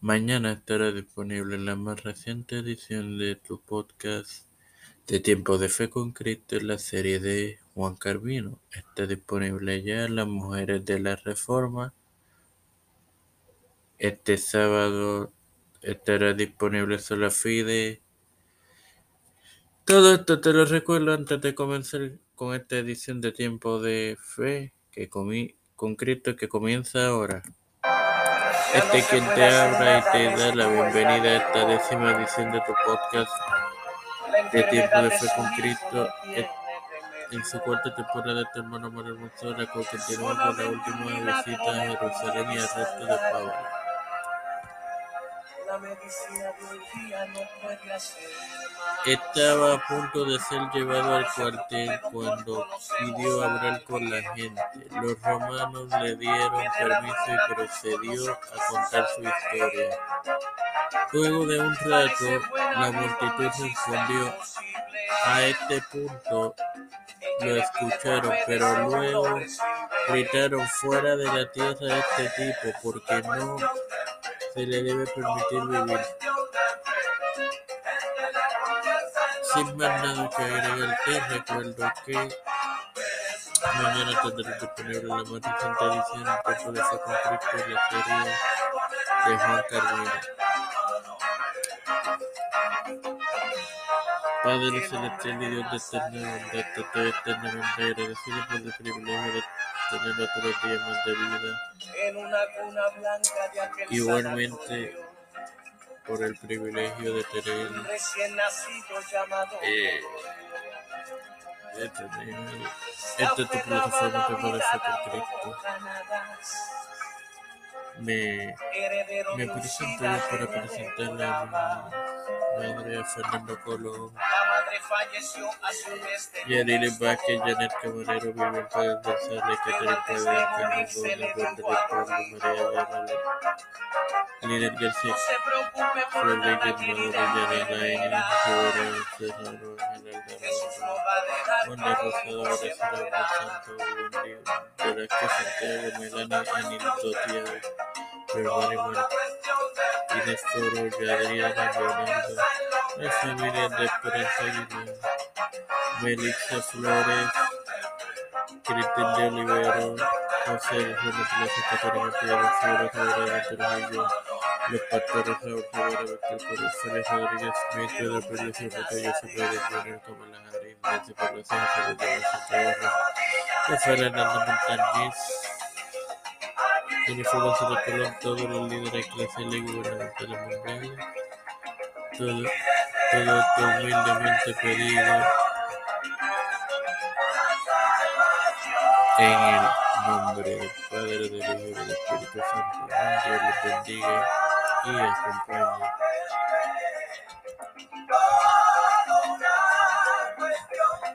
Mañana estará disponible la más reciente edición de tu podcast de Tiempo de Fe con Cristo en la serie de Juan Carvino. Está disponible ya Las Mujeres de la Reforma. Este sábado estará disponible Sola Fide. Todo esto te lo recuerdo antes de comenzar con esta edición de Tiempo de Fe que comí con Cristo que comienza ahora. Este quien te habla y te da la bienvenida a esta décima edición de tu podcast de Tiempo de Fe con Cristo en su cuarta temporada este hermano Manuel Monzora con continuamos con la última visita a Jerusalén y al resto de Pablo. Estaba a punto de ser llevado al cuartel cuando pidió hablar con la gente. Los romanos le dieron permiso y procedió a contar su historia. Luego de un rato, la multitud respondió. A este punto lo escucharon, pero luego gritaron fuera de la tierra este tipo, porque no se le debe permitir vivir. Sin más nada que agregarte, recuerdo que mañana tendré disponible la más reciente edición de Fe con Cristo en la serie de Juan. Padre celestial y Dios de te eternamente agradecido por el de tener otros días más de vida. Igualmente por el privilegio de tener eh, de tener esta es tu plataforma que ser por Cristo. Me, me presento yo para presentarle a mi madre a Fernando Colón. जहरीले बाग के जन्नत के मनेरों में मिलता है बंसाले के करीब प्रवेश करने बोलने बोलने प्रॉब्लम मरे आ गए लीरन गर्सिया फ्रोले के मनेरों जाने लाइन ज़ोर सरारो हेलल उन्हें पसंद और सरारो संतो वंडी दरक के संतरे महिला ने अनिल तोतिया व्यवहारी मन इन्हें स्टोर और जागरिया ने बोलने familia de Aguilar, Melissa Flores, Cristian de Olivero, José Alejandro Plaza, Catarina Piedra, Flores Rodríguez Trujillo, los pastores Víctor Pérez, Félix Rodríguez Pedro Pérez, José Pérez Jr., Kamala Harris, Nancy Pelosi, José Hernández Montañez, Jennifer todos los líderes eclesiales y gubernamentales mundiales, todo, todo esto humildemente pedido en el nombre del Padre, del Hijo y del Espíritu Santo. Dios les bendiga y acompañe.